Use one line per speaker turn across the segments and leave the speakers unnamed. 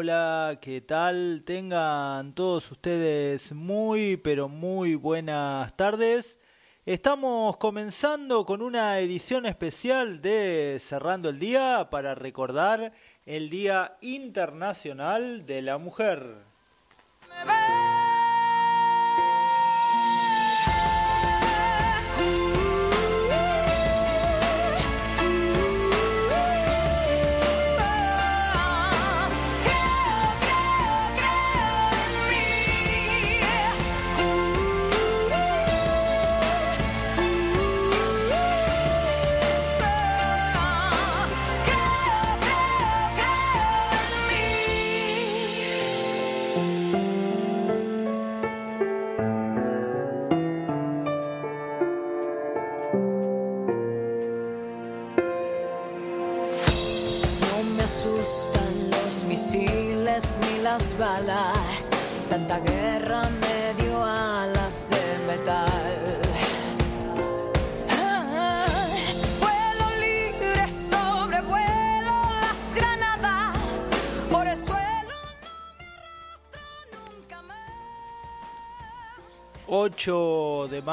Hola, ¿qué tal? Tengan todos ustedes muy, pero muy buenas tardes. Estamos comenzando con una edición especial de Cerrando el Día para recordar el Día Internacional de la Mujer.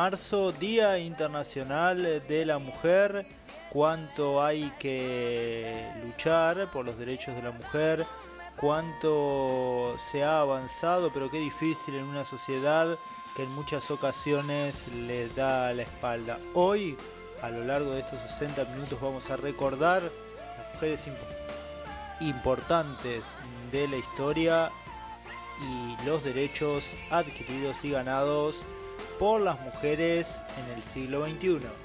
Marzo, Día Internacional de la Mujer. Cuánto hay que luchar por los derechos de la mujer, cuánto se ha avanzado, pero qué difícil en una sociedad que en muchas ocasiones le da la espalda. Hoy, a lo largo de estos 60 minutos, vamos a recordar las mujeres imp- importantes de la historia y los derechos adquiridos y ganados por las mujeres en el siglo XXI.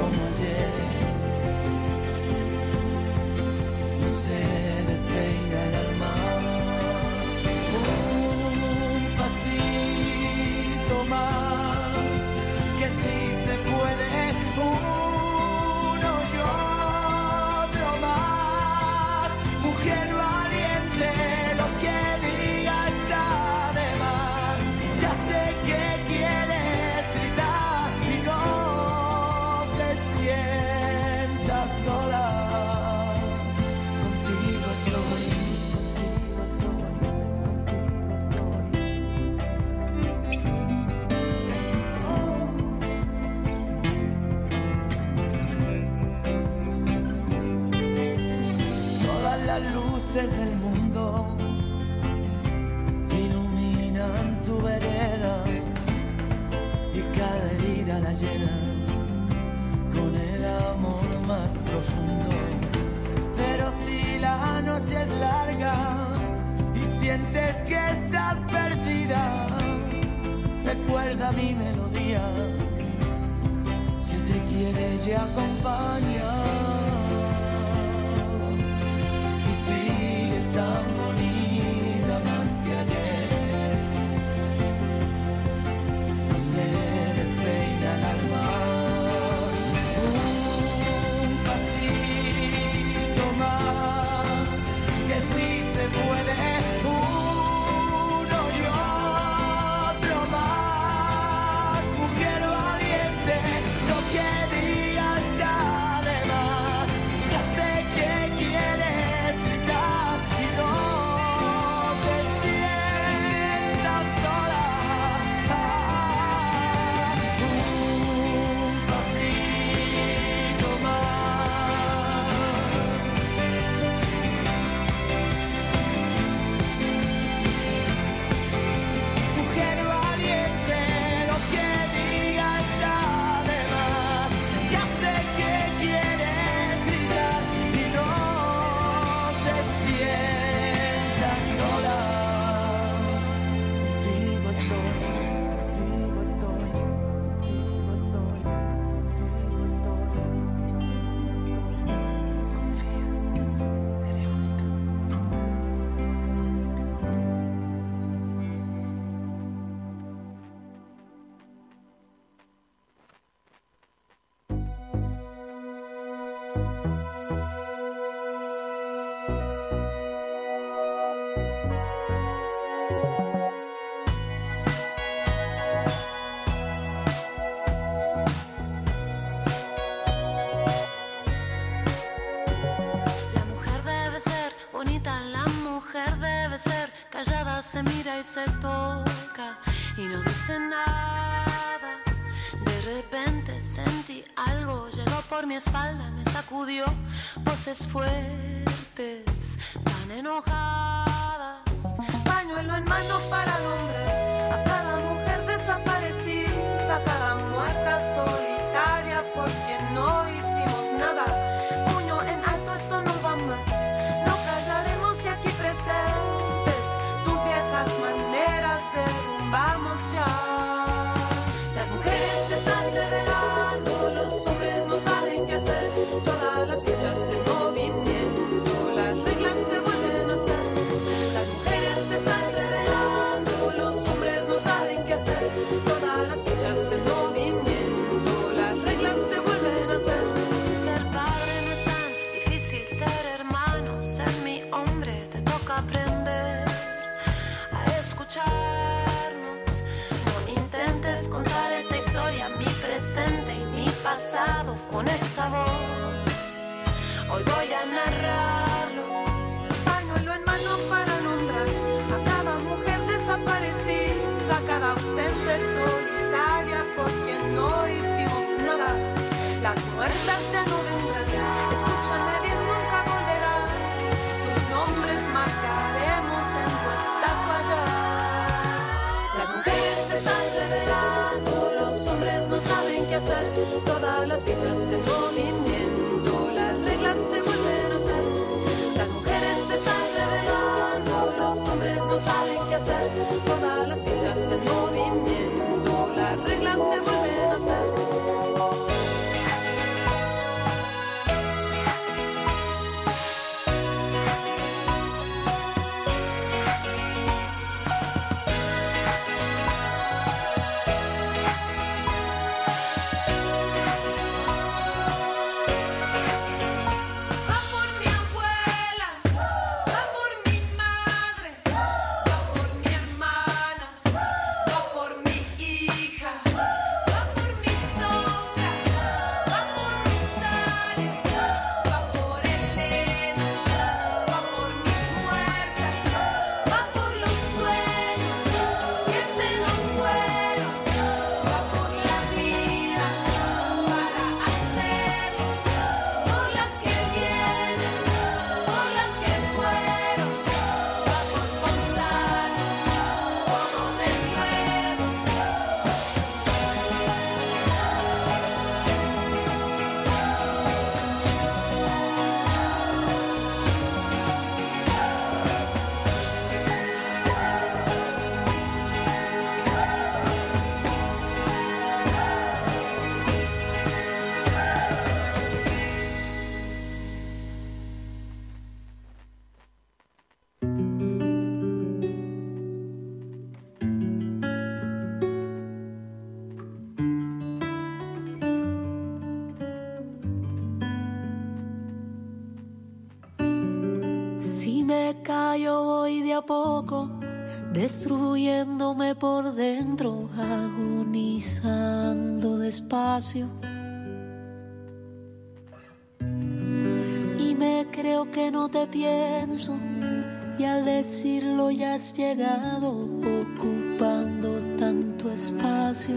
Como ayer. Con el amor más profundo. Pero si la noche es larga y sientes que estás perdida, recuerda mi melodía que te quiere y acompaña.
De repente sentí algo, llegó por mi espalda, me sacudió voces fuertes, tan enojadas. Pañuelo en mano para nombrar a cada mujer desaparecida, a cada muerta solitaria porque no con esta voz. Hoy voy a narrarlo, pañuelo en mano para nombrar a cada mujer desaparecida, a cada ausente solitaria por quien no hicimos nada. Las muertas ya no vendrán, escúchame bien, nunca hacer, todas las vida yo voy de a poco destruyéndome por dentro, agonizando despacio. Y me creo que no te pienso, y al decirlo ya has llegado, ocupando tanto espacio.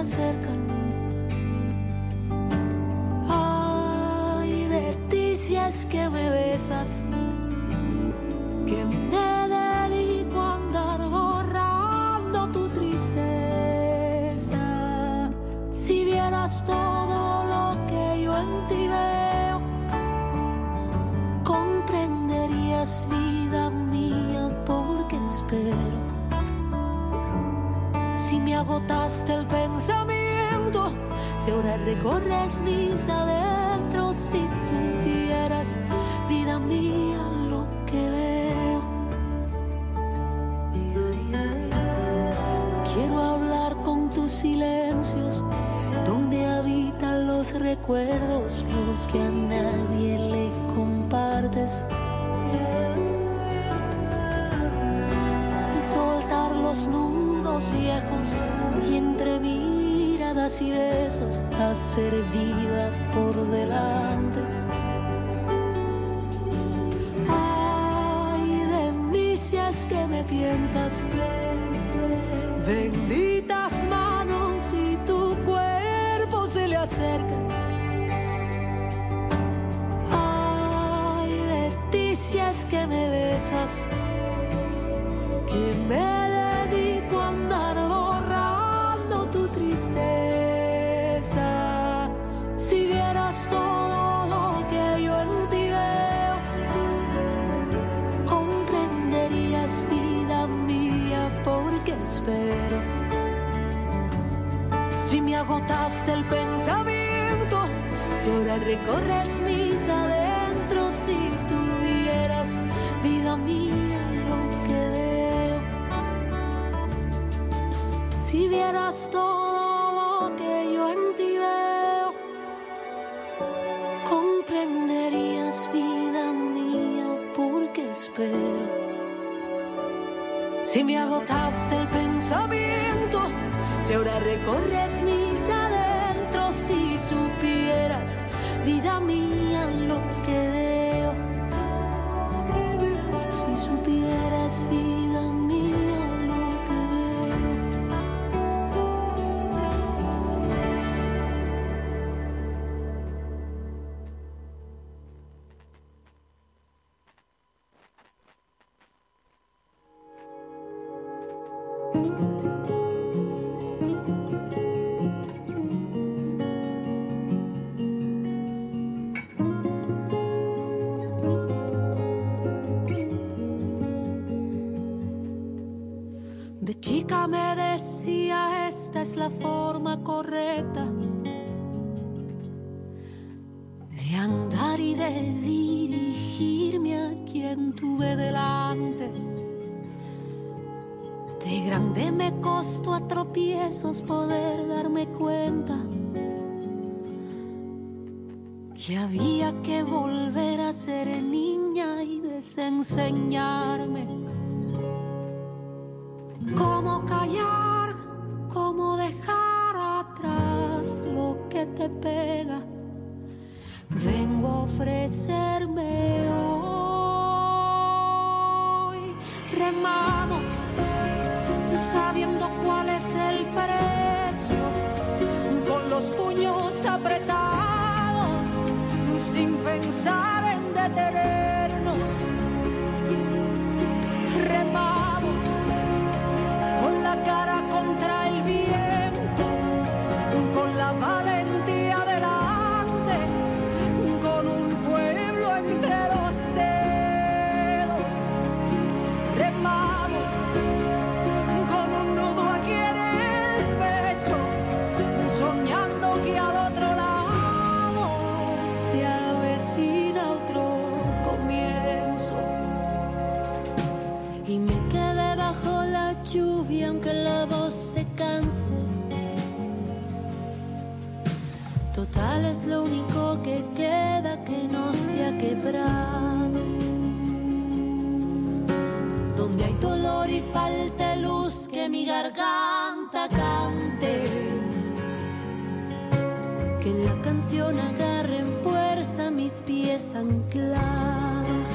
Acercan. Ay, de ti que me besas, que me dedico a andar borrando tu tristeza. Si vieras todo lo que yo en ti veo, comprenderías vida mía porque espero. Agotaste el pensamiento, si ahora recorres mis adentros, si tuvieras vida mía lo que veo. Quiero hablar con tus silencios, donde habitan los recuerdos, los que a nadie le y besos hacer vida por delante. Ay, de mí que me piensas. Benditas quien tuve delante. De grande me costó a tropiezos poder darme cuenta que había que volver a ser niña y desenseñarme cómo callar, cómo dejar atrás lo que te pega. Vengo a ofrecerme sabiendo cuál es el precio, con los puños apretados, sin pensar en detenernos. Es lo único que queda que no se ha quebrado. Donde hay dolor y falta luz que mi garganta cante. Que la canción agarre en fuerza mis pies anclados.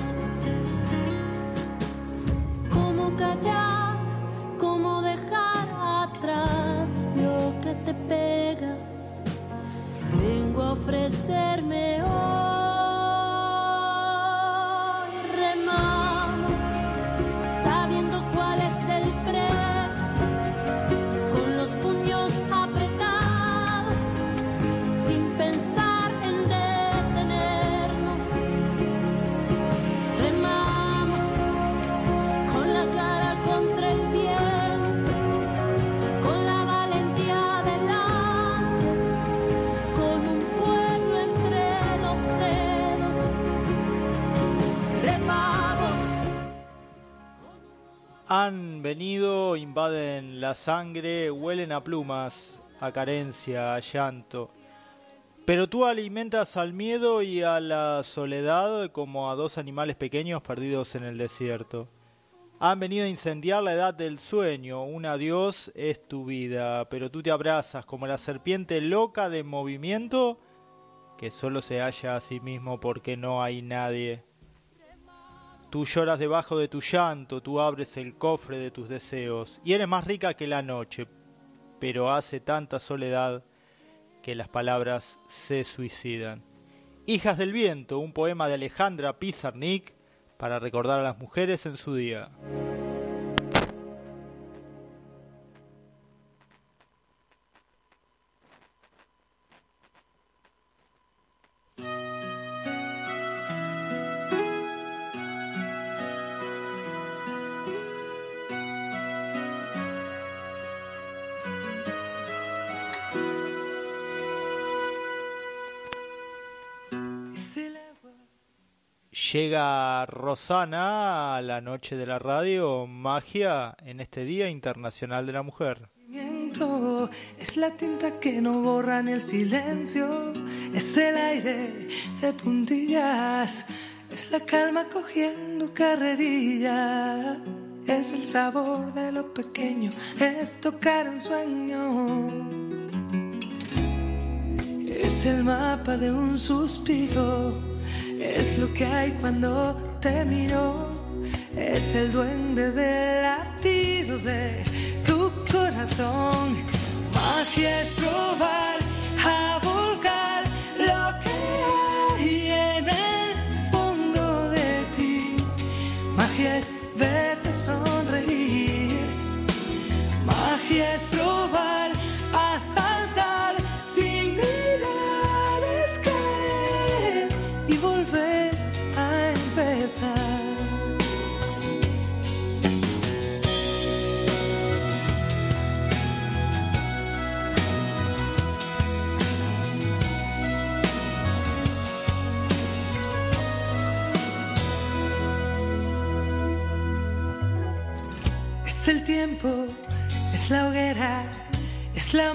Cómo callar, la
sangre, huelen a plumas, a carencia, a llanto. Pero tú alimentas al miedo y a la soledad como a dos animales pequeños perdidos en el desierto. Han venido a incendiar la edad del sueño, un adiós es tu vida, pero tú te abrazas como la serpiente loca de movimiento que solo se halla a sí mismo porque no hay nadie. Tú lloras debajo de tu llanto, tú abres el cofre de tus deseos, y eres más rica que la noche, pero hace tanta soledad que las palabras se suicidan. Hijas del viento, un poema de Alejandra Pizarnik para recordar a las mujeres en su día. Llega Rosana a la noche de la radio, magia en este Día Internacional de la Mujer.
Es la tinta que no borra ni el silencio, es el aire de puntillas, es la calma cogiendo carrerilla, es el sabor de lo pequeño, es tocar un sueño, es el mapa de un suspiro, es lo que hay cuando te miro, es el duende del latido de tu corazón. Magia es probar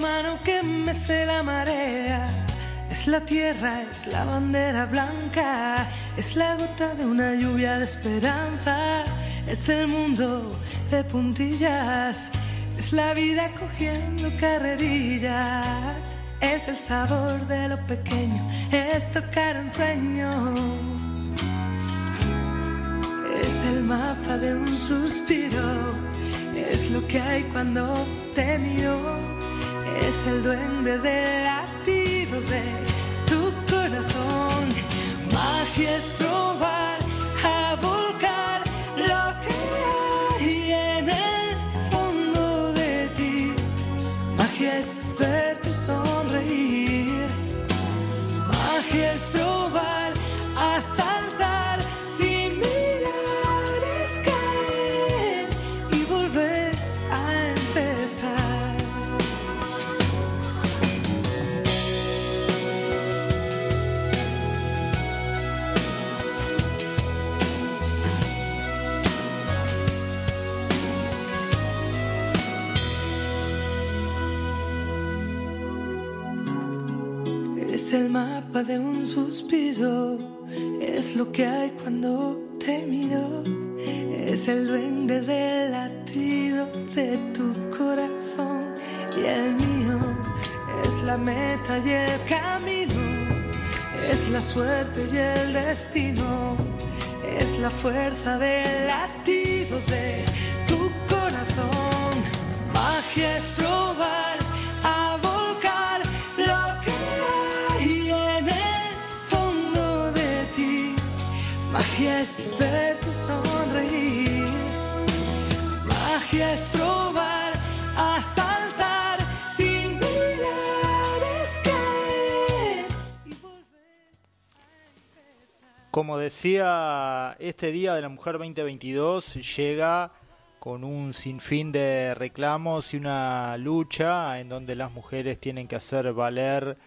mano que mece la marea, es la tierra, es la bandera blanca, es la gota de una lluvia de esperanza, es el mundo de puntillas, es la vida cogiendo carrerilla, es el sabor de lo pequeño, es tocar un sueño. Es el mapa de un suspiro, es lo que hay cuando te miro, es el duende del latido de tu corazón. Magia de un suspiro, es lo que hay cuando te miro. Es el duende del latido de tu corazón y el mío. Es la meta y el camino, es la suerte y el destino. Es la fuerza del latido de tu corazón. Magia es probar Es a saltar sin.
Como decía, este Día de la Mujer 2022 llega con un sinfín de reclamos y una lucha en donde las mujeres tienen que hacer valer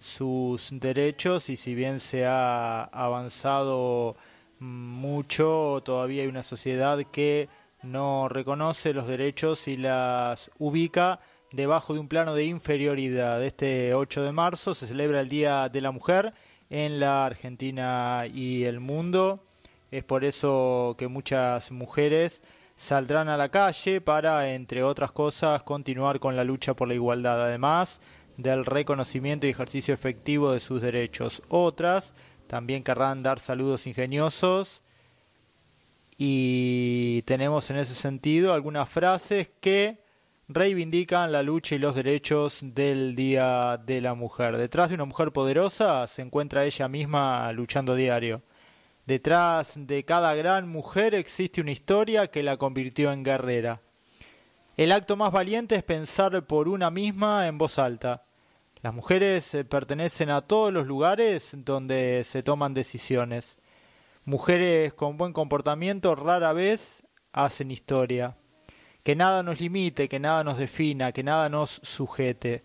sus derechos y si bien se ha avanzado mucho, todavía hay una sociedad que no reconoce los derechos y las ubica debajo de un plano de inferioridad. Este 8 de marzo se celebra el Día de la Mujer en la Argentina y el mundo. Es por eso que muchas mujeres saldrán a la calle para, entre otras cosas, continuar con la lucha por la igualdad, además del reconocimiento y ejercicio efectivo de sus derechos. Otras también querrán dar saludos ingeniosos y tenemos en ese sentido algunas frases que reivindican la lucha y los derechos del Día de la Mujer. Detrás de una mujer poderosa se encuentra ella misma luchando diario. Detrás de cada gran mujer existe una historia que la convirtió en guerrera. El acto más valiente es pensar por una misma en voz alta. Las mujeres eh, pertenecen a todos los lugares donde se toman decisiones. Mujeres con buen comportamiento rara vez hacen historia. Que nada nos limite, que nada nos defina, que nada nos sujete.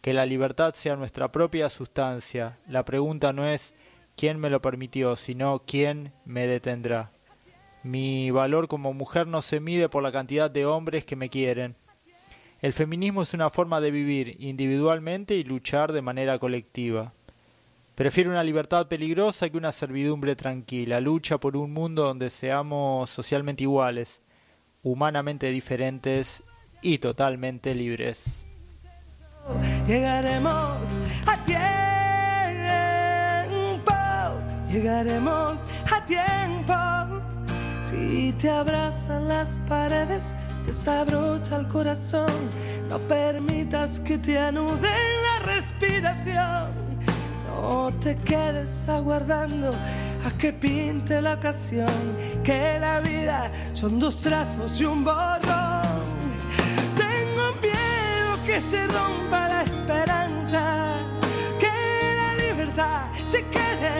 Que la libertad sea nuestra propia sustancia. La pregunta no es quién me lo permitió, sino quién me detendrá. Mi valor como mujer no se mide por la cantidad de hombres que me quieren. El feminismo es una forma de vivir individualmente y luchar de manera colectiva. Prefiero una libertad peligrosa que una servidumbre tranquila. Lucha por un mundo donde seamos socialmente iguales, humanamente diferentes y totalmente libres.
Llegaremos a tiempo, llegaremos a tiempo. Si te abrazan las paredes, desabrocha el corazón. No permitas que te anuden la respiración. No te quedes aguardando a que pinte la ocasión. Que la vida son dos trazos y un borrón. Tengo miedo que se rompa la esperanza. Que la libertad se quede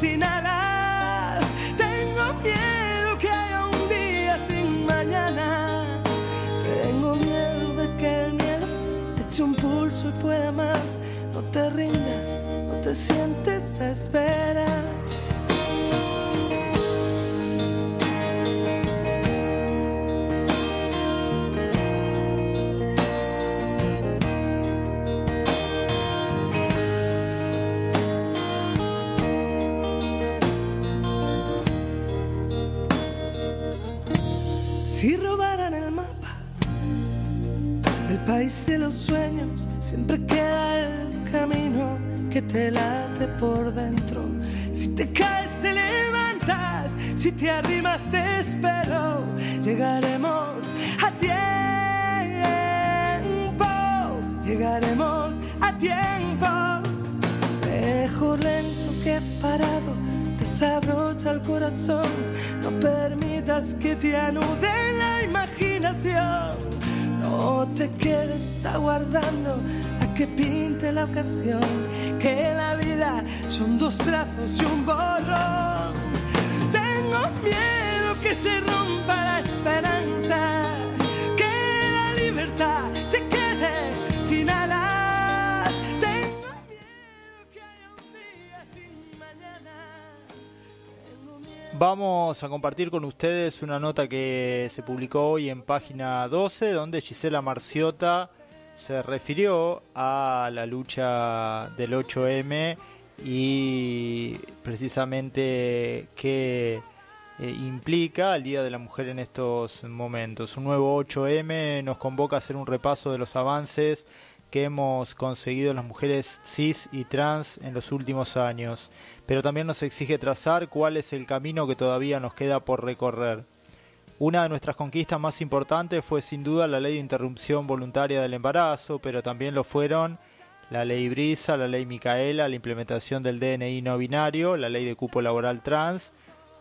sin alas. Tengo miedo que haya un día sin mañana. Tengo miedo de que el miedo te eche un pulso y pueda más. No te rindas, no te sientes a esperar. Si robaran el mapa del país de los sueños, siempre queda el te late por dentro. Si te caes, te levantas. Si te arrimas, te espero. Llegaremos a tiempo. Llegaremos a tiempo. Mejor lento que parado. Desabrocha el corazón. No permitas que te anude la imaginación. No te quedes aguardando a que pinte la ocasión. Que la vida son dos trazos y un borrón. Tengo miedo que se rompa la esperanza. Que la libertad se quede sin alas. Tengo miedo que haya un día sin mañana.
Vamos a compartir con ustedes una nota que se publicó hoy en página 12, donde Gisela Marciota se refirió a la lucha del 8M y precisamente qué eh, implica el Día de la Mujer en estos momentos. Un nuevo 8M nos convoca a hacer un repaso de los avances que hemos conseguido las mujeres cis y trans en los últimos años, pero también nos exige trazar cuál es el camino que todavía nos queda por recorrer. Una de nuestras conquistas más importantes fue sin duda la ley de interrupción voluntaria del embarazo, pero también lo fueron la ley Brisa, la ley Micaela, la implementación del DNI no binario, la ley de cupo laboral trans.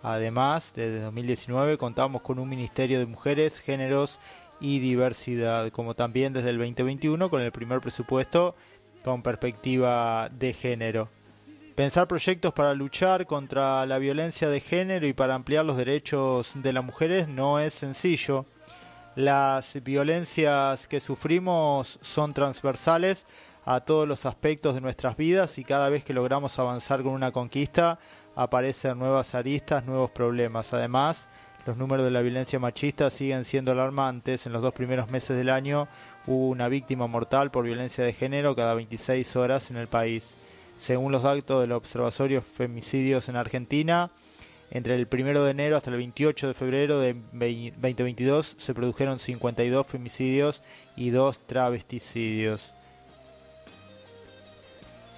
Además, desde 2019 contamos con un Ministerio de Mujeres, Géneros y diversidad, como también desde el 2021 con el primer presupuesto con perspectiva de género. Pensar proyectos para luchar contra la violencia de género y para ampliar los derechos de las mujeres no es sencillo. Las violencias que sufrimos son transversales a todos los aspectos de nuestras vidas y cada vez que logramos avanzar con una conquista aparecen nuevas aristas, nuevos problemas. Además, los números de la violencia machista siguen siendo alarmantes. En los dos primeros meses del año hubo una víctima mortal por violencia de género cada 26 horas en el país. Según los datos del Observatorio Femicidios en Argentina, entre el 1 de enero hasta el 28 de febrero de 2022 se produjeron 52 femicidios y 2 travesticidios.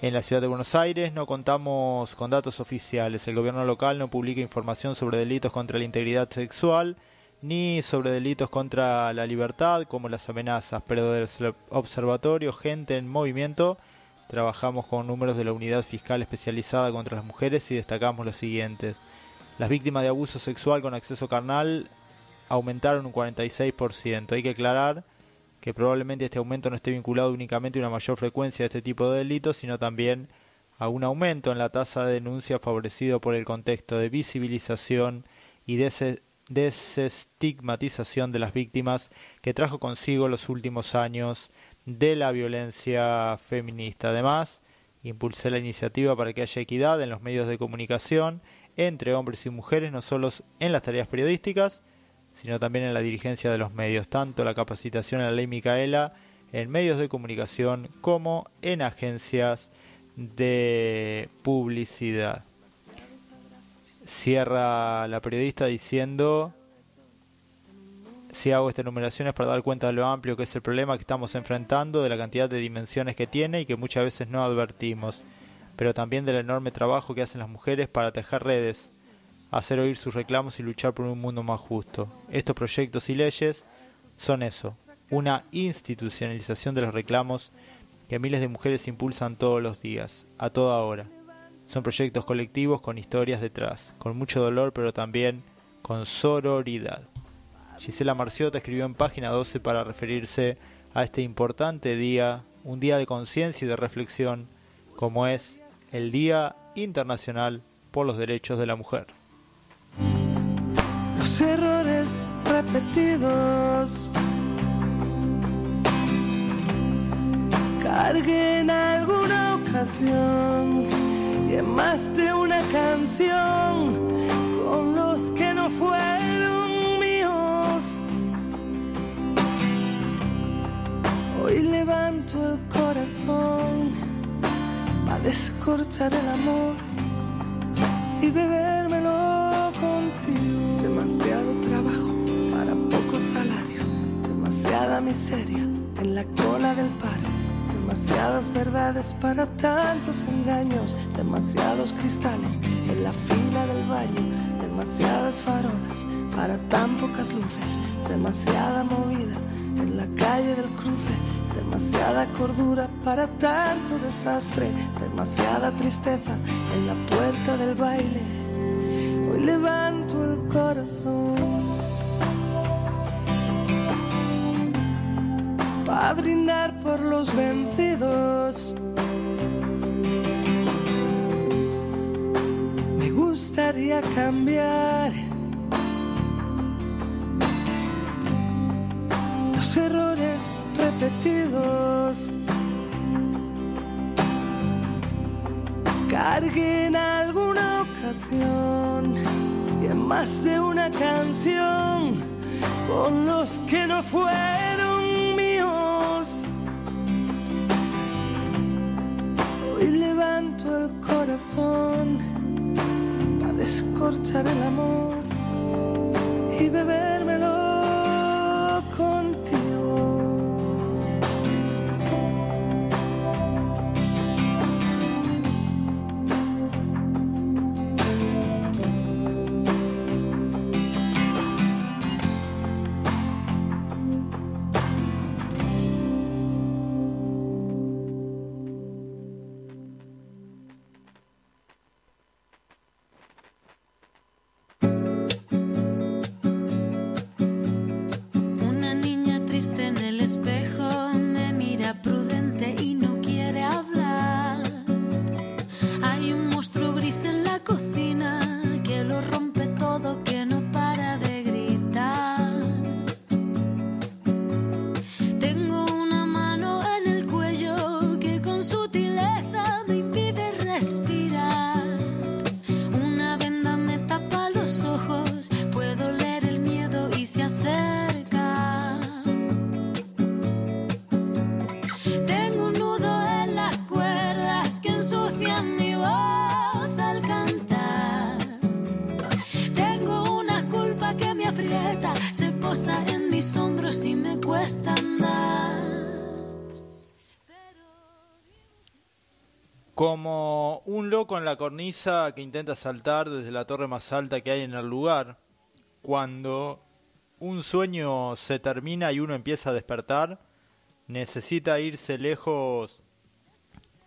En la ciudad de Buenos Aires no contamos con datos oficiales. El gobierno local no publica información sobre delitos contra la integridad sexual ni sobre delitos contra la libertad como las amenazas, pero del observatorio Gente en Movimiento trabajamos con números de la Unidad Fiscal Especializada contra las Mujeres y destacamos los siguientes. Las víctimas de abuso sexual con acceso carnal aumentaron un 46%. Hay que aclarar que probablemente este aumento no esté vinculado únicamente a una mayor frecuencia de este tipo de delitos, sino también a un aumento en la tasa de denuncia favorecido por el contexto de visibilización y desestigmatización de las víctimas que trajo consigo los últimos años de la violencia feminista. Además, impulsé la iniciativa para que haya equidad en los medios de comunicación entre hombres y mujeres, no solo en las tareas periodísticas, sino también en la dirigencia de los medios, tanto la capacitación en la ley Micaela en medios de comunicación como en agencias de publicidad. Cierra la periodista diciendo, si hago esta enumeración es para dar cuenta de lo amplio que es el problema que estamos enfrentando, de la cantidad de dimensiones que tiene y que muchas veces no advertimos, pero también del enorme trabajo que hacen las mujeres para tejer redes hacer oír sus reclamos y luchar por un mundo más justo. Estos proyectos y leyes son eso, una institucionalización de los reclamos que miles de mujeres impulsan todos los días, a toda hora. Son proyectos colectivos con historias detrás, con mucho dolor pero también con sororidad. Gisela Marciota escribió en página 12 para referirse a este importante día, un día de conciencia y de reflexión, como es el Día Internacional por los Derechos de la Mujer
los errores repetidos. Cargué en alguna ocasión y en más de una canción con los que no fueron Hoy levanto el corazón a descorchar el amor y bebérmelo contigo. Demasiado trabajo para poco salario, demasiada miseria en la cola del paro, demasiadas verdades para tantos engaños, demasiados cristales en la fila del baño, demasiadas farolas para tan pocas luces, demasiada movida en la calle del cruce, demasiada cordura para tanto desastre, demasiada tristeza en la puerta del baile Hoy levanto el corazón para brindar por los vencidos. Me gustaría cambiar vestidos carguen en alguna ocasión y en más de una canción con los que no fueron míos.
Hoy levanto el corazón para descorchar el amor y
beber En la cornisa que intenta saltar desde la torre más alta que hay en el lugar, cuando un sueño se termina y uno empieza a despertar, necesita irse lejos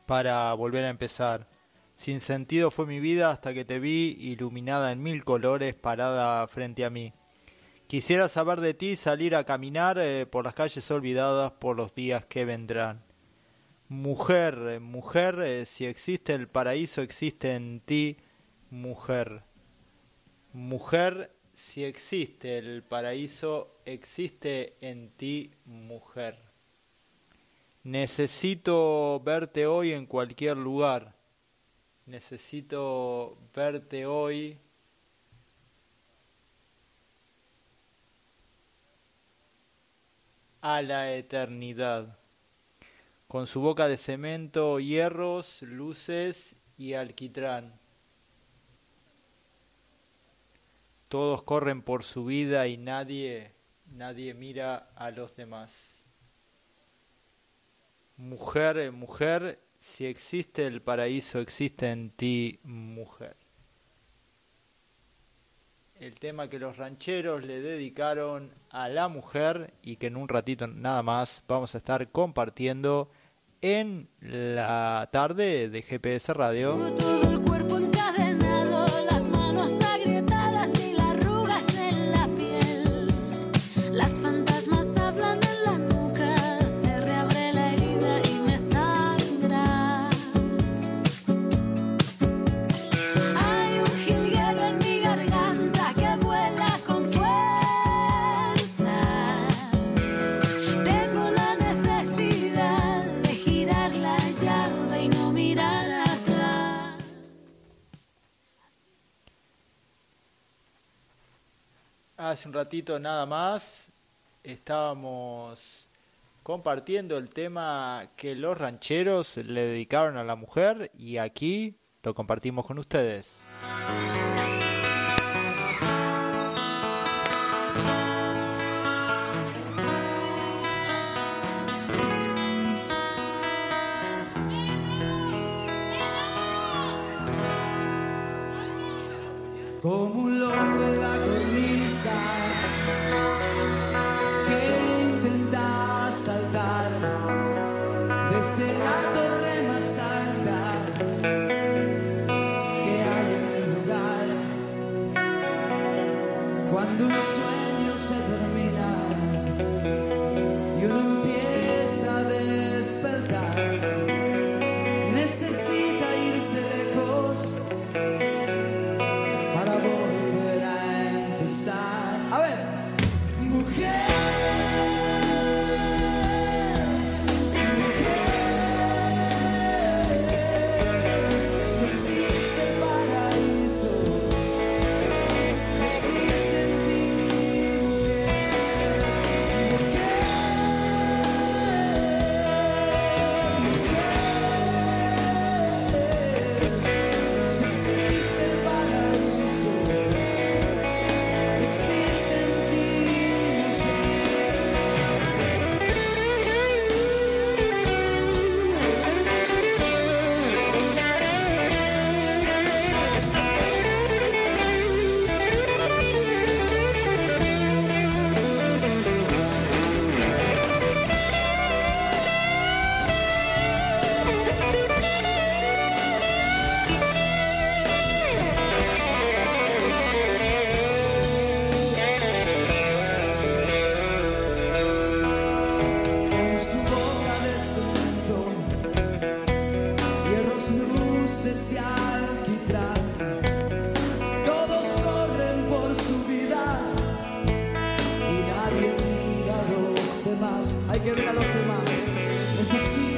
para volver a empezar. Sin sentido fue mi vida hasta que te vi iluminada en mil colores parada frente a mí. Quisiera saber de ti salir a caminar eh, por las calles olvidadas por los días que vendrán. Mujer, mujer, eh, si existe el paraíso, existe en ti, mujer. Mujer, si existe el paraíso, existe en ti, mujer. Necesito verte hoy en cualquier lugar. Necesito verte hoy a la eternidad con su boca de cemento, hierros, luces y alquitrán. Todos corren por su vida y nadie, nadie mira a los demás. Mujer, mujer, si existe el paraíso, existe en ti, mujer. El tema que los rancheros le dedicaron a la mujer y que en un ratito nada más vamos a estar compartiendo en la tarde de GPS Radio.
Todo el cuerpo encadenado, las manos agrietadas, mil arrugas en la piel. Las
Hace un ratito nada más estábamos compartiendo el tema que los rancheros le dedicaron a la mujer y aquí lo compartimos con ustedes.
como un loco en la cornisa que ver a los demás.
Es así.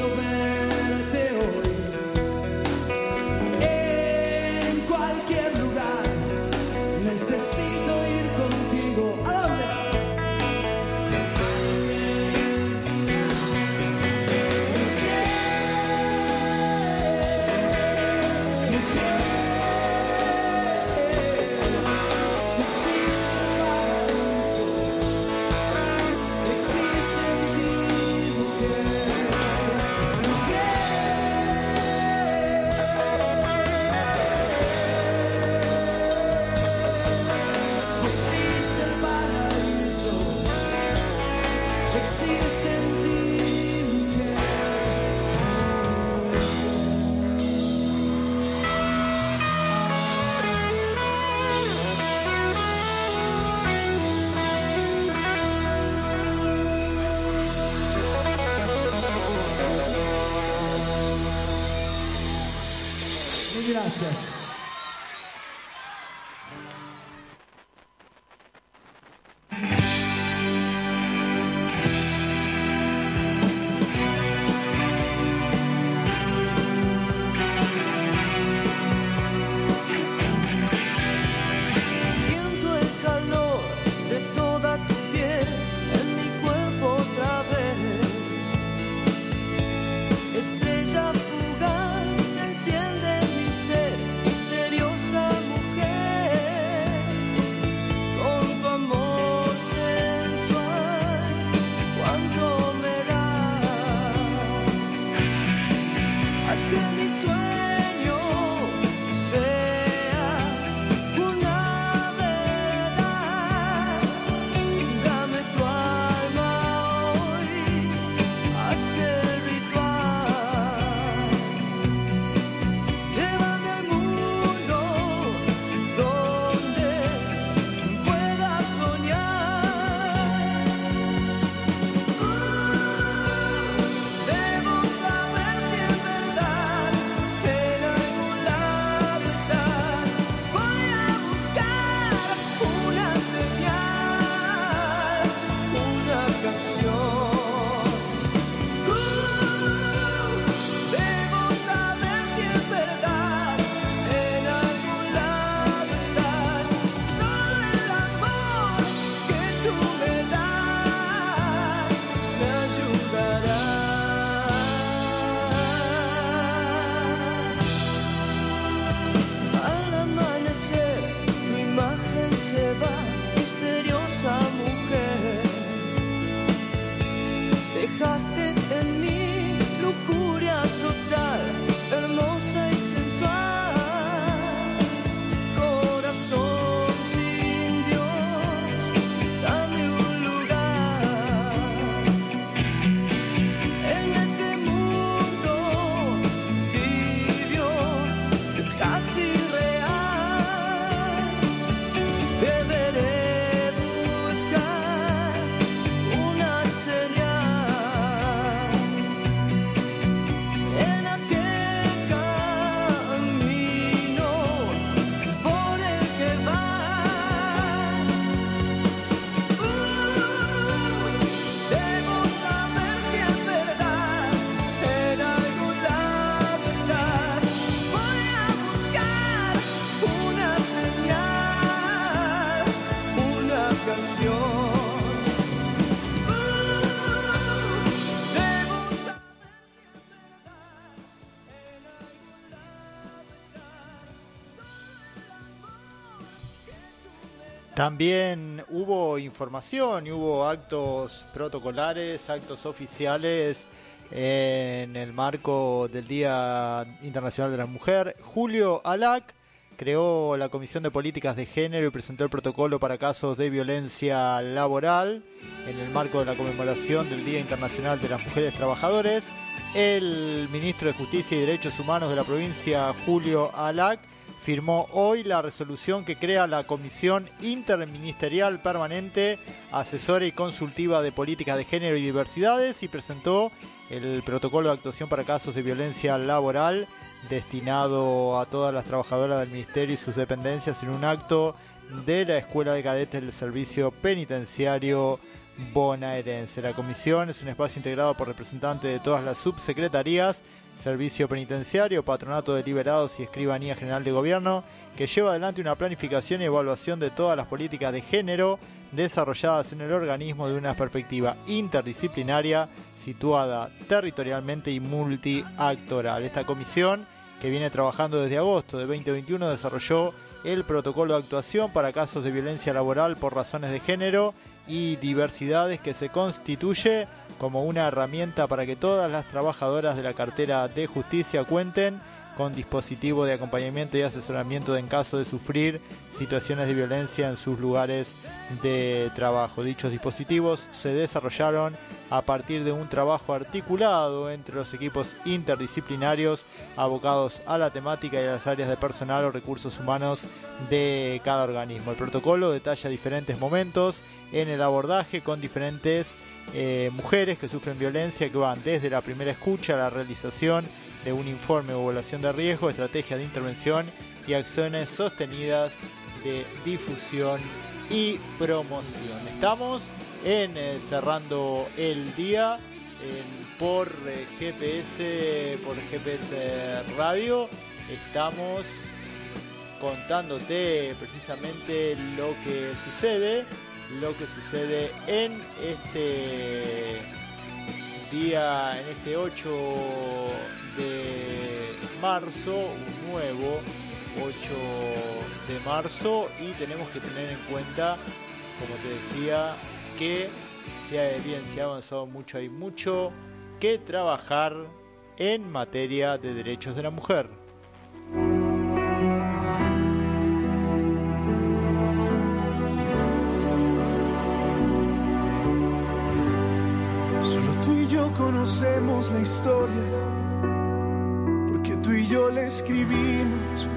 También hubo información y hubo actos protocolares, actos oficiales en el marco del Día Internacional de la Mujer. Julio Alac creó la Comisión de Políticas de Género y presentó el protocolo para casos de violencia laboral en el marco de la conmemoración del Día Internacional de las Mujeres Trabajadoras. El ministro de Justicia y Derechos Humanos de la provincia, Julio Alac, firmó hoy la resolución que crea la Comisión Interministerial Permanente Asesora y Consultiva de Políticas de Género y Diversidades y presentó el protocolo de actuación para casos de violencia laboral destinado a todas las trabajadoras del Ministerio y sus dependencias en un acto de la Escuela de Cadetes del Servicio Penitenciario bonaerense. La comisión es un espacio integrado por representantes de todas las subsecretarías Servicio Penitenciario, Patronato de Liberados y Escribanía General de Gobierno, que lleva adelante una planificación y evaluación de todas las políticas de género desarrolladas en el organismo de una perspectiva interdisciplinaria, situada territorialmente y multiactoral. Esta comisión, que viene trabajando desde agosto de 2021, desarrolló el protocolo de actuación para casos de violencia laboral por razones de género y diversidades que se constituye como una herramienta para que todas las trabajadoras de la cartera de justicia cuenten con dispositivo de acompañamiento y asesoramiento en caso de sufrir situaciones de violencia en sus lugares de trabajo. Dichos dispositivos se desarrollaron a partir de un trabajo articulado entre los equipos interdisciplinarios abocados a la temática y a las áreas de personal o recursos humanos de cada organismo. El protocolo detalla diferentes momentos en el abordaje con diferentes eh, mujeres que sufren violencia que van desde la primera escucha a la realización de un informe o evaluación de riesgo, estrategia de intervención y acciones sostenidas de difusión y promoción. Estamos en eh, cerrando el día por eh, GPS por GPS Radio. Estamos contándote precisamente lo que sucede lo que sucede en este día, en este 8 de marzo, un nuevo 8 de marzo y tenemos que tener en cuenta, como te decía, que ha, bien se ha avanzado mucho, hay mucho que trabajar en materia de derechos de la mujer.
Conocemos la historia, porque tú y yo la escribimos.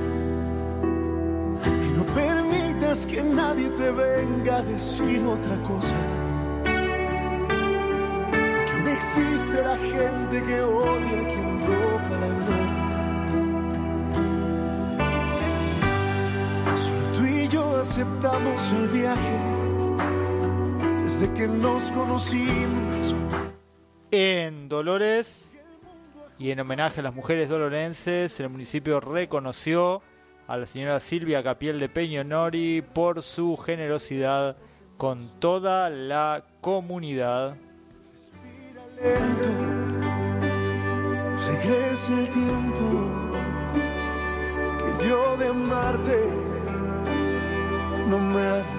Y no permitas que nadie te venga a decir otra cosa. Porque no existe la gente que odia a quien toca la gloria. Solo tú y yo aceptamos el viaje desde que nos conocimos
en Dolores y en homenaje a las mujeres dolorenses, el municipio reconoció a la señora Silvia Capiel de Peño Nori por su generosidad con toda la comunidad.
regresa el tiempo que yo de amarte no me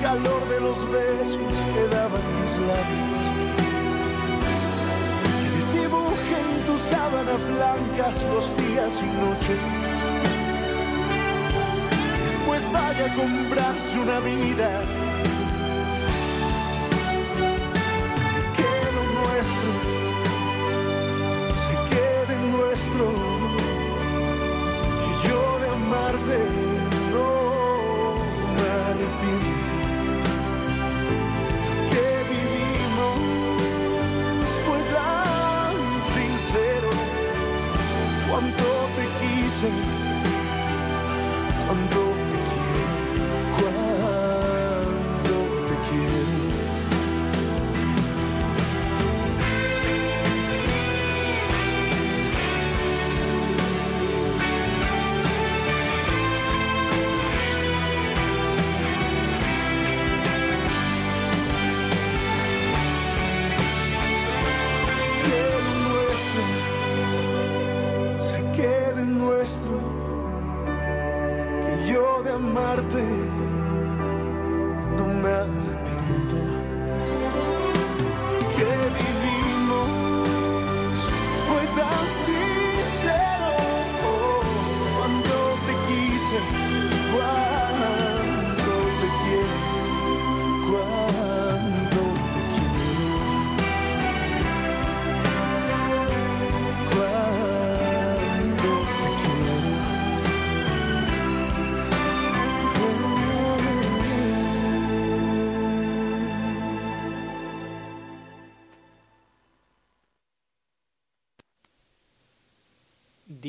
calor de los besos que daban mis labios. Dibujen tus sábanas blancas los días y noches. Después vaya a comprarse una vida. Que lo nuestro se quede nuestro. Y yo de amarte cuánto te quise, cuánto te quiero,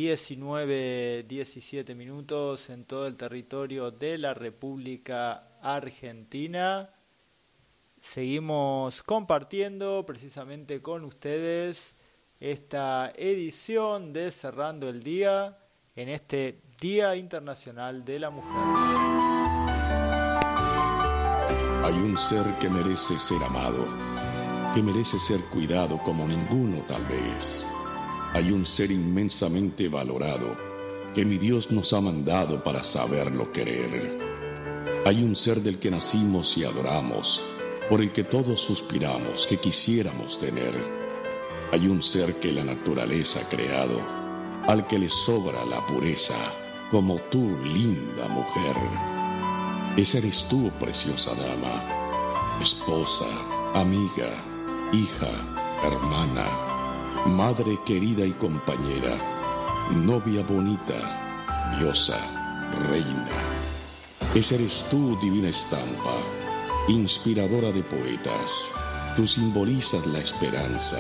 19, 17 minutos en todo el territorio de la República Argentina. Seguimos compartiendo precisamente con ustedes esta edición de Cerrando el Día en este Día Internacional de la Mujer.
Hay un ser que merece ser amado, que merece ser cuidado como ninguno tal vez hay un ser inmensamente valorado que mi Dios nos ha mandado para saberlo querer. Hay un ser del que nacimos y adoramos, por el que todos suspiramos, que quisiéramos tener. Hay un ser que la naturaleza ha creado, al que le sobra la pureza, como tú, linda mujer. Esa eres tú, preciosa dama, esposa, amiga, hija, hermana madre querida y compañera, novia bonita, diosa, reina. Esa eres tú, divina estampa, inspiradora de poetas. Tú simbolizas la esperanza,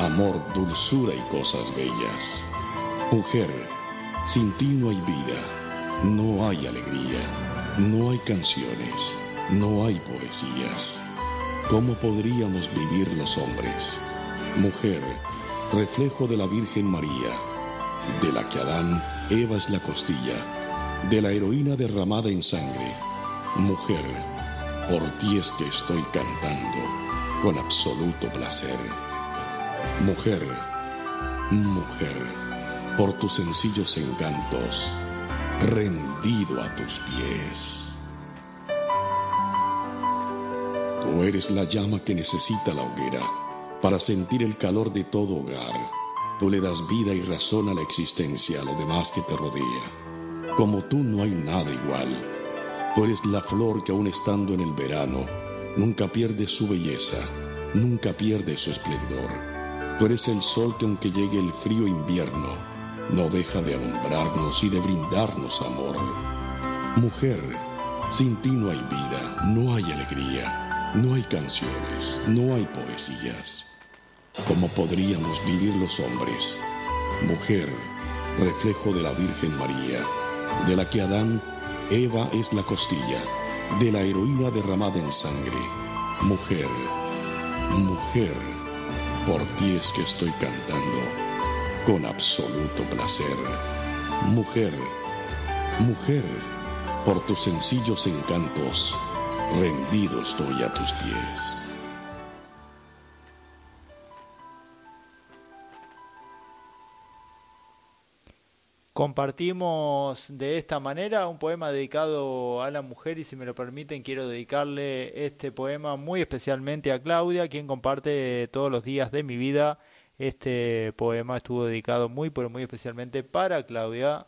amor, dulzura y cosas bellas. Mujer, sin ti no hay vida, no hay alegría, no hay canciones, no hay poesías. ¿Cómo podríamos vivir los hombres? Mujer, reflejo de la Virgen María, de la que Adán, Eva es la costilla, de la heroína derramada en sangre. Mujer, por ti es que estoy cantando con absoluto placer. Mujer, mujer, por tus sencillos encantos, rendido a tus pies. Tú eres la llama que necesita la hoguera para sentir el calor de todo hogar. Tú le das vida y razón a la existencia, a lo demás que te rodea. Como tú no hay nada igual. Tú eres la flor que aún estando en el verano, nunca pierde su belleza, nunca pierde su esplendor. Tú eres el sol que aunque llegue el frío invierno, no deja de alumbrarnos y de brindarnos amor. Mujer, sin ti no hay vida, no hay alegría, no hay canciones, no hay poesías. ¿Cómo podríamos vivir los hombres? Mujer, reflejo de la Virgen María, de la que Adán, Eva es la costilla, de la heroína derramada en sangre. Mujer, mujer, por ti es que estoy cantando con absoluto placer. Mujer, mujer, por tus sencillos encantos, rendido estoy a tus pies.
Compartimos de esta manera un poema dedicado a la mujer y si me lo permiten quiero dedicarle este poema muy especialmente a Claudia, quien comparte todos los días de mi vida. Este poema estuvo dedicado muy pero muy especialmente para Claudia.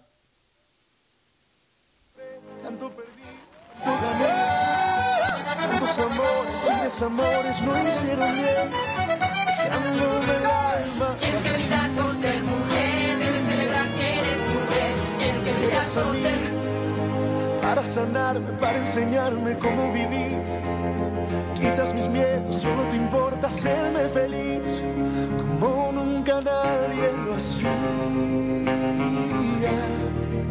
Tanto perdí, tanto gané, tantos amores y desamores no hicieron bien, dejándome el alma.
Tienes que brindar por ser mujer, por ser
para sanarme, para enseñarme cómo vivir. Quitas mis miedos, solo te importa hacerme feliz, como nunca nadie lo hacía.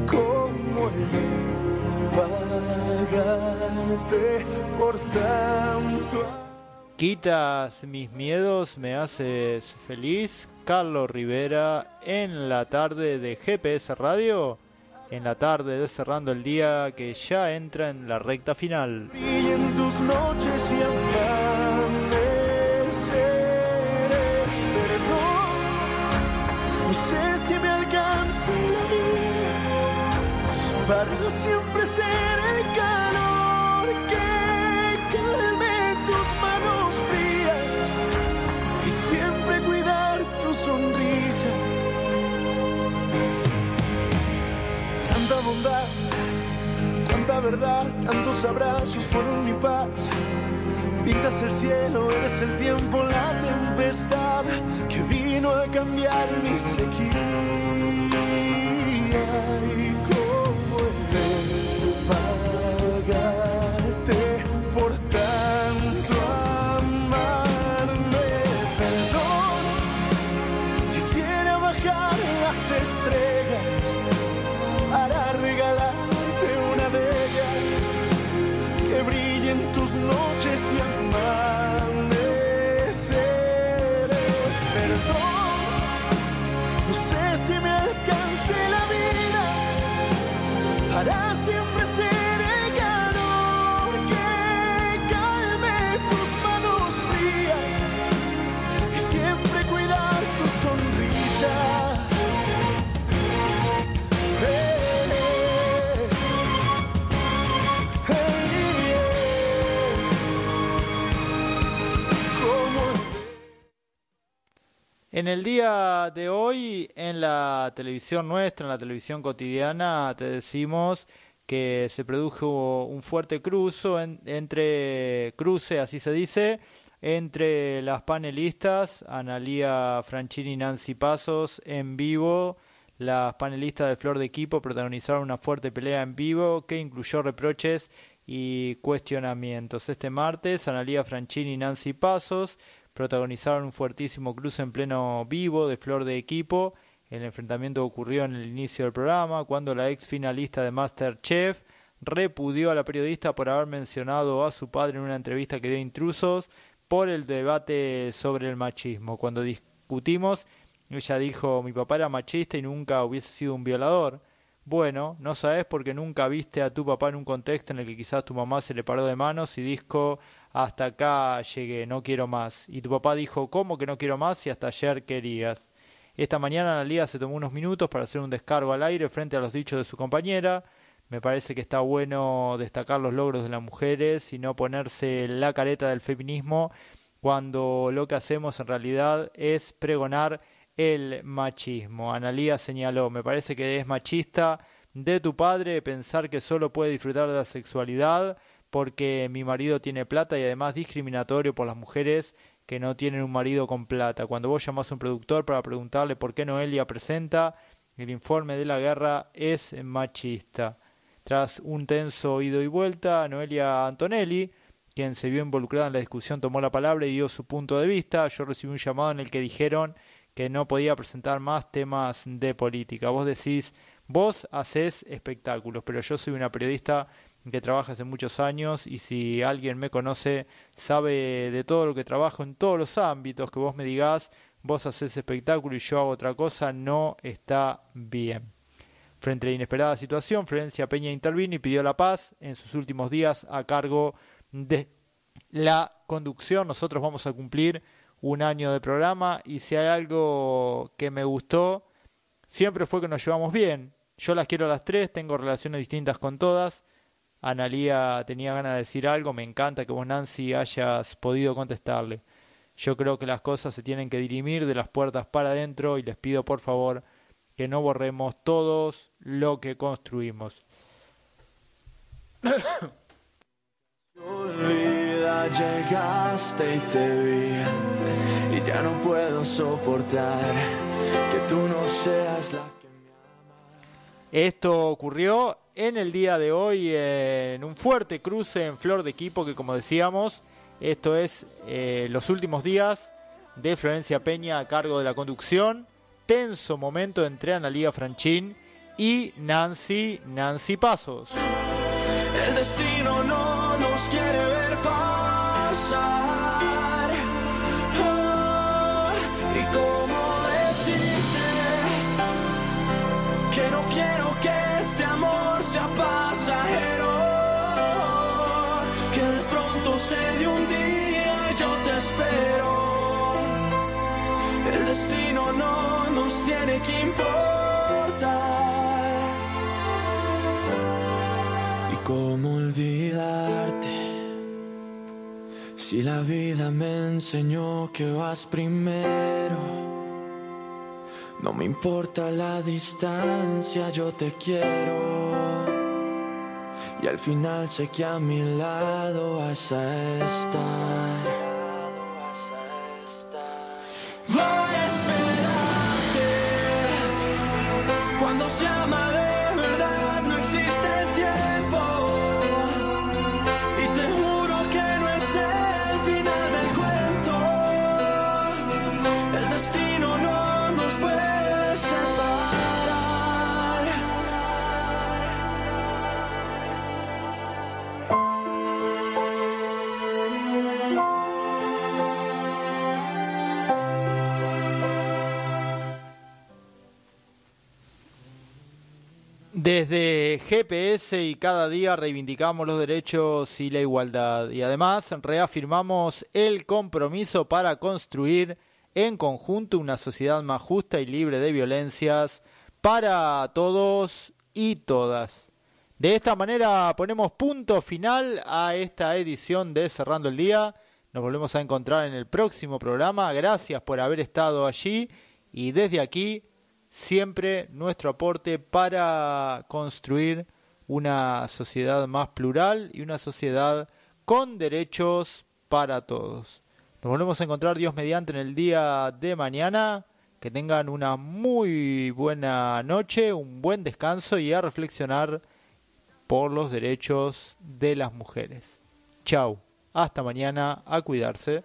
¿Cómo he de pagarte por tanto?
Quitas mis miedos, me haces feliz. Carlos Rivera en la tarde de GPS Radio, en la tarde de cerrando el día que ya entra en la recta final.
Y en tus noches y amaneceres, perdón. No sé si me alcanza la vida para siempre ser el calor el tiempo, la tempestad que vino a cambiar mi sequía.
En el día de hoy, en la televisión nuestra, en la televisión cotidiana, te decimos que se produjo un fuerte cruzo entre cruce, así se dice, entre las panelistas Analía Franchini y Nancy Pasos en vivo. Las panelistas de Flor de Equipo protagonizaron una fuerte pelea en vivo que incluyó reproches y cuestionamientos. Este martes, Analía Franchini y Nancy Pasos protagonizaron un fuertísimo cruce en pleno vivo de flor de equipo. El enfrentamiento ocurrió en el inicio del programa cuando la ex finalista de Masterchef repudió a la periodista por haber mencionado a su padre en una entrevista que dio intrusos por el debate sobre el machismo. Cuando discutimos, ella dijo, mi papá era machista y nunca hubiese sido un violador. Bueno, no sabes porque nunca viste a tu papá en un contexto en el que quizás tu mamá se le paró de manos y dijo, hasta acá llegué, no quiero más. Y tu papá dijo, ¿cómo que no quiero más? Y hasta ayer querías. Esta mañana la liga se tomó unos minutos para hacer un descargo al aire frente a los dichos de su compañera. Me parece que está bueno destacar los logros de las mujeres y no ponerse la careta del feminismo cuando lo que hacemos en realidad es pregonar el machismo. Analía señaló, me parece que es machista de tu padre pensar que solo puede disfrutar de la sexualidad porque mi marido tiene plata y además discriminatorio por las mujeres que no tienen un marido con plata. Cuando vos llamás a un productor para preguntarle por qué Noelia presenta el informe de la guerra es machista. Tras un tenso ido y vuelta, Noelia Antonelli, quien se vio involucrada en la discusión, tomó la palabra y dio su punto de vista. Yo recibí un llamado en el que dijeron que no podía presentar más temas de política. Vos decís, vos haces espectáculos, pero yo soy una periodista que trabaja hace muchos años y si alguien me conoce sabe de todo lo que trabajo en todos los ámbitos que vos me digas, vos haces espectáculo y yo hago otra cosa, no está bien. Frente a la inesperada situación, Florencia Peña intervino y pidió la paz en sus últimos días a cargo de la conducción. Nosotros vamos a cumplir un año de programa y si hay algo que me gustó, siempre fue que nos llevamos bien. Yo las quiero a las tres, tengo relaciones distintas con todas Analía tenía ganas de decir algo, me encanta que vos Nancy hayas podido contestarle. Yo creo que las cosas se tienen que dirimir de las puertas para adentro y les pido por favor que no borremos todos lo que construimos.
Olvida, llegaste y te vi y ya no puedo soportar que tú no seas la que me ama.
Esto ocurrió en el día de hoy en un fuerte cruce en Flor de Equipo que como decíamos, esto es eh, los últimos días de Florencia Peña a cargo de la conducción. Tenso momento entre Analia Franchín y Nancy, Nancy Pasos.
El destino no nos quiere ver pasar. Tiene que importar. ¿Y cómo olvidarte? Si la vida me enseñó que vas primero, no me importa la distancia, yo te quiero. Y al final sé que a mi lado vas a estar. Voy Cuando se
Desde GPS y cada día reivindicamos los derechos y la igualdad y además reafirmamos el compromiso para construir en conjunto una sociedad más justa y libre de violencias para todos y todas. De esta manera ponemos punto final a esta edición de Cerrando el Día Nos volvemos a encontrar en el próximo programa. Gracias por haber estado allí y desde aquí siempre nuestro aporte para construir una sociedad más plural y una sociedad con derechos para todos. Nos volvemos a encontrar Dios mediante en el día de mañana. Que tengan una muy buena noche, un buen descanso y a reflexionar por los derechos de las mujeres. Chau, hasta mañana, a cuidarse.